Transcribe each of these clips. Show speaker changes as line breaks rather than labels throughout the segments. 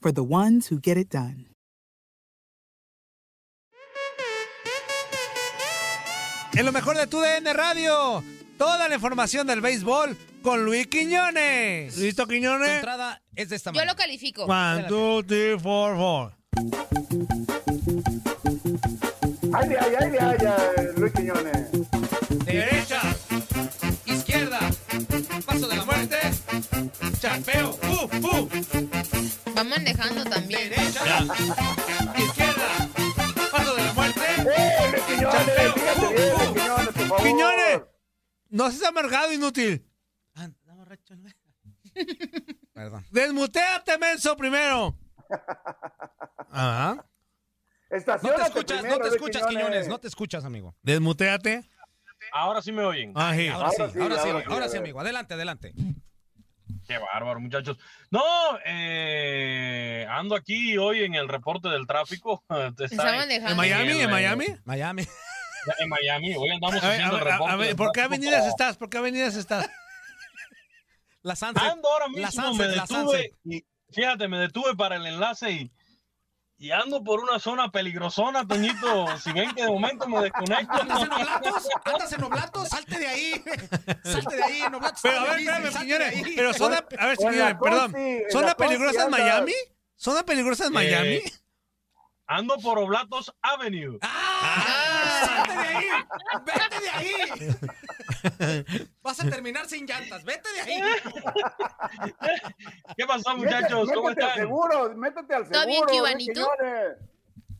for the ones who get it done.
En lo mejor de tu DN Radio, toda la información del béisbol con Luis Quiñones. ¿Listo,
Tu
Quiñones?
entrada es de esta
Yo
manera.
lo califico.
One, two, three, four, four.
Ay, ay, ay, ay, ay, Luis Quiñones.
Izquierda, paso de la muerte,
¡Eh, Quiñones!
Chapeo.
Fíjate bien, Luis Quiñones, por favor.
Quiñones, no seas amargado, inútil.
Ah. Perdón.
Desmuteate, menso, primero. Ajá.
No te escuchas,
primero,
no te escuchas, Quiñones, no te escuchas, amigo.
Desmuteate.
Ahora sí me oyen.
Ají.
Ahora sí,
Ahora sí,
ahora sí,
ahora sí,
ahora
a
sí,
ver.
amigo. Adelante, adelante.
Qué bárbaro, muchachos. No, eh, ando aquí hoy en el reporte del tráfico. En-
manejando.
¿En Miami?
el,
¿En
eh,
Miami?
Miami.
En Miami. Hoy andamos
A
haciendo
ver,
reporte.
a ver, ¿por qué avenidas estás? ¿Por qué avenidas estás?
La Sunset.
Ando ahora
La
mismo,
Sunset,
me
la
detuve. Y, fíjate, me detuve para el enlace y, y ando por una zona peligrosona, Toñito. si ven que de momento me desconecto.
¿Andas en Oblatos? ¿Andas en Oblatos? Salte de ahí. Salte de ahí, en Oblatos.
Pero a ver, espérame, señores. Pero zona, a ver, señores, perdón. ¿Zona peligrosa en. Miami? ¿Zona peligrosa en Miami?
Eh, Ando por Oblatos Avenue.
¡Ah! ¡Salte de ahí! ¡Vete de ahí! Vas a terminar sin llantas. ¡Vete de ahí!
¿Qué pasó,
Métete-
muchachos? ¿Cómo
métete al
están?
seguro, métete al
¿Todo bien,
seguro,
y tú?
Quiñones.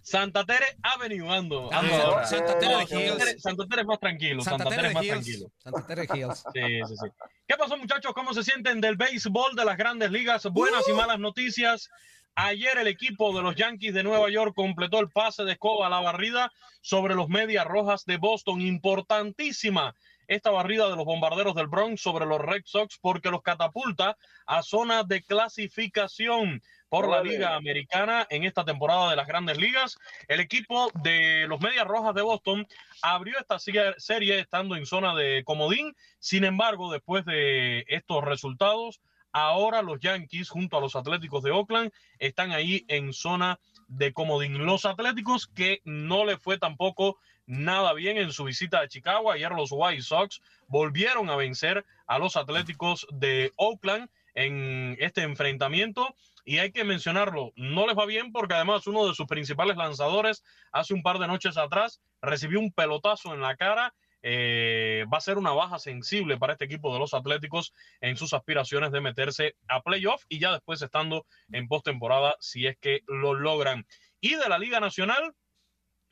Santa Tere Avenue ando.
Ah,
ando
Santa-
ahora.
Santa Tere de Hills.
Santa Tere es más tranquilo.
Santa
Santa Tere es más
de
tranquilo.
Hills. Santa Tere Hills.
Sí, sí, sí. ¿Qué pasó, muchachos? ¿Cómo se sienten del béisbol de las grandes ligas? Buenas y malas noticias. Ayer el equipo de los Yankees de Nueva York completó el pase de escoba a la barrida sobre los Medias Rojas de Boston. Importantísima esta barrida de los bombarderos del Bronx sobre los Red Sox porque los catapulta a zona de clasificación por la. Liga Americana en esta temporada de las grandes ligas. El equipo de los Medias Rojas de Boston abrió esta serie estando en zona de comodín. Sin embargo, después de estos resultados, ahora los Yankees junto a los Atléticos de Oakland están ahí en zona de comodín. Los Atléticos que no le fue tampoco nada bien en su visita a Chicago. Ayer los White Sox volvieron a vencer a los Atléticos de Oakland en este enfrentamiento. Y hay que mencionarlo, no les va bien porque además uno de sus principales lanzadores hace un par de noches atrás recibió un pelotazo en la cara. Eh, va a ser una baja sensible para este equipo de los Atléticos en sus aspiraciones de meterse a playoff y ya después estando en postemporada si es que lo logran. Y de la Liga Nacional,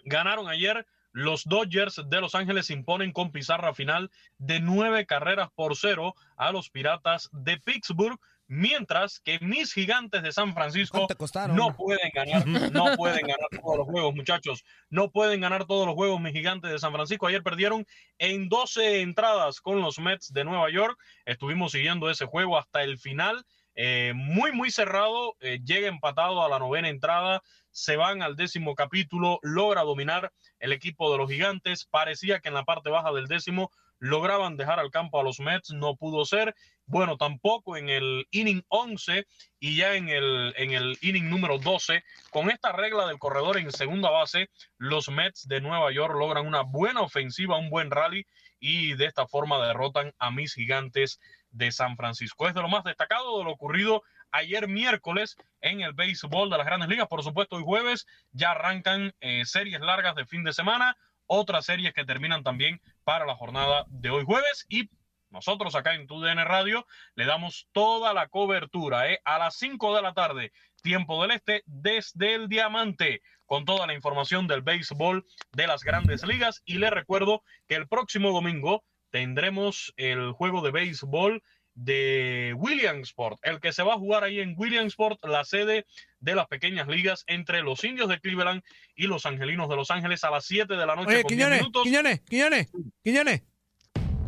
ganaron ayer los Dodgers de Los Ángeles, se imponen con pizarra final de nueve carreras por cero a los Piratas de Pittsburgh mientras que mis gigantes de San Francisco no pueden ganar, no pueden ganar todos los juegos, muchachos, no pueden ganar todos los juegos mis gigantes de San Francisco. Ayer perdieron en 12 entradas con los Mets de Nueva York. Estuvimos siguiendo ese juego hasta el final. Eh, muy, muy cerrado, eh, llega empatado a la novena entrada, se van al décimo capítulo, logra dominar el equipo de los gigantes, parecía que en la parte baja del décimo lograban dejar al campo a los Mets, no pudo ser, bueno, tampoco en el inning 11 y ya en el, en el inning número 12, con esta regla del corredor en segunda base, los Mets de Nueva York logran una buena ofensiva, un buen rally y de esta forma derrotan a mis gigantes de San Francisco. Es de lo más destacado de lo ocurrido ayer miércoles en el béisbol de las grandes ligas. Por supuesto, hoy jueves ya arrancan eh, series largas de fin de semana, otras series que terminan también para la jornada de hoy jueves y nosotros acá en TUDN Radio le damos toda la cobertura ¿eh? a las 5 de la tarde, tiempo del este, desde el Diamante, con toda la información del béisbol de las grandes ligas. Y le recuerdo que el próximo domingo tendremos el juego de béisbol de Williamsport, el que se va a jugar ahí en Williamsport, la sede de las pequeñas ligas entre los indios de Cleveland y los angelinos de Los Ángeles a las 7 de la noche.
Oye, Quiñones, Quiñones, Quiñones, Quiñones.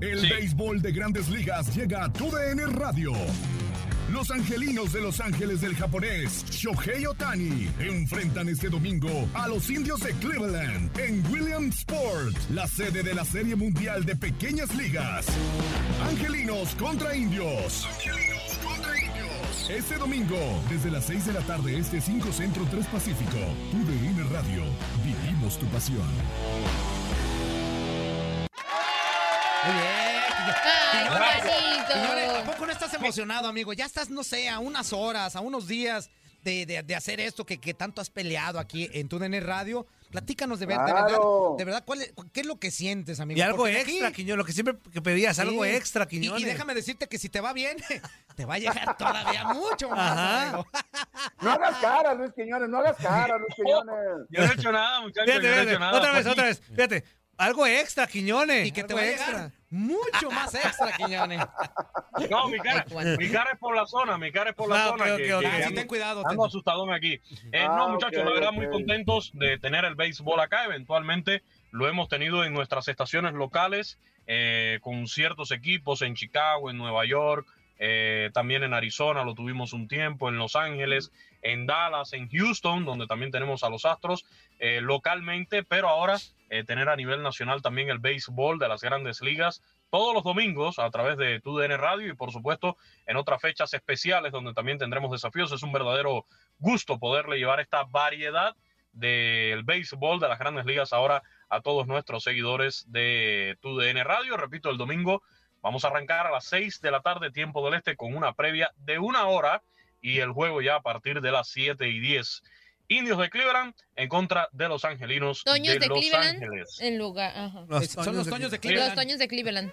El béisbol de grandes ligas llega a TUDN Radio. Los angelinos de Los Ángeles del japonés Shohei Otani enfrentan este domingo a los indios de Cleveland en Williamsport, la sede de la Serie Mundial de Pequeñas Ligas. Angelinos contra indios. Angelinos contra indios. Este domingo, desde las 6 de la tarde, este 5 Centro 3 Pacífico, TUDN Radio. Vivimos tu pasión.
Muy bien.
Ay, bonito.
Señores, ¿a poco no estás emocionado, amigo? Ya estás, no sé, a unas horas, a unos días de, de- de hacer esto que, que tanto has peleado aquí en tu DN Radio. Platícanos de, ver- de verdad, de verdad, ¿cuál es- ¿qué es lo que sientes, amigo?
Y algo
Porque
extra,
aquí-
Quiñones, lo que siempre que pedías, algo extra,
Y,
Quiñones.
y déjame decirte que si te va bien, te va a llegar todavía mucho más,
Ajá.
amigo.
No hagas cara, Luis Quiñones, no hagas cara, Luis Quiñones.
Yo no he hecho nada, muchachos.
Fíjate,
yo no he hecho nada.
otra vez,
Aquí-
otra vez. Fíjate, algo extra, Quiñones.
Y que te va a llegar mucho más extra, Quiñones.
No, mi cara, mi cara es por la zona, mi cara es por la
Ah,
zona.
ok,
que-.
Ah, ten cuidado.
Ando
ten-
asustadón aquí. Eh,
Ah,
no, muchachos, la verdad, muy contentos de tener el béisbol acá. Eventualmente lo hemos tenido en nuestras estaciones locales, eh, con ciertos equipos en Chicago, en Nueva York, eh, también en Arizona lo tuvimos un tiempo, en Los Ángeles, en Dallas, en Houston, donde también tenemos a los Astros eh, localmente, pero ahora eh, tener a nivel nacional también el béisbol de las grandes ligas todos los domingos a través de TUDN Radio y por supuesto en otras fechas especiales donde también tendremos desafíos. Es un verdadero gusto poderle llevar esta variedad del béisbol de las grandes ligas ahora a todos nuestros seguidores de TUDN Radio. Repito, el domingo vamos a arrancar a las 6 de la tarde, tiempo del este, con una previa de una hora y el juego ya a partir de las 7 y 10. Indios de Cleveland en contra de los angelinos
Toños
de,
de
Los
Cleveland
Ángeles.
en lugar. Ajá.
Los
son los toños de
Los
Cleveland.
Toños de Cleveland.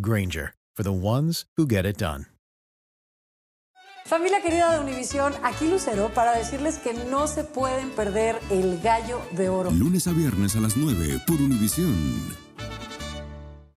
Granger, for the ones who get it done.
Familia querida de Univisión, aquí Lucero para decirles que no se pueden perder el gallo de oro.
Lunes a viernes a las 9 por Univisión.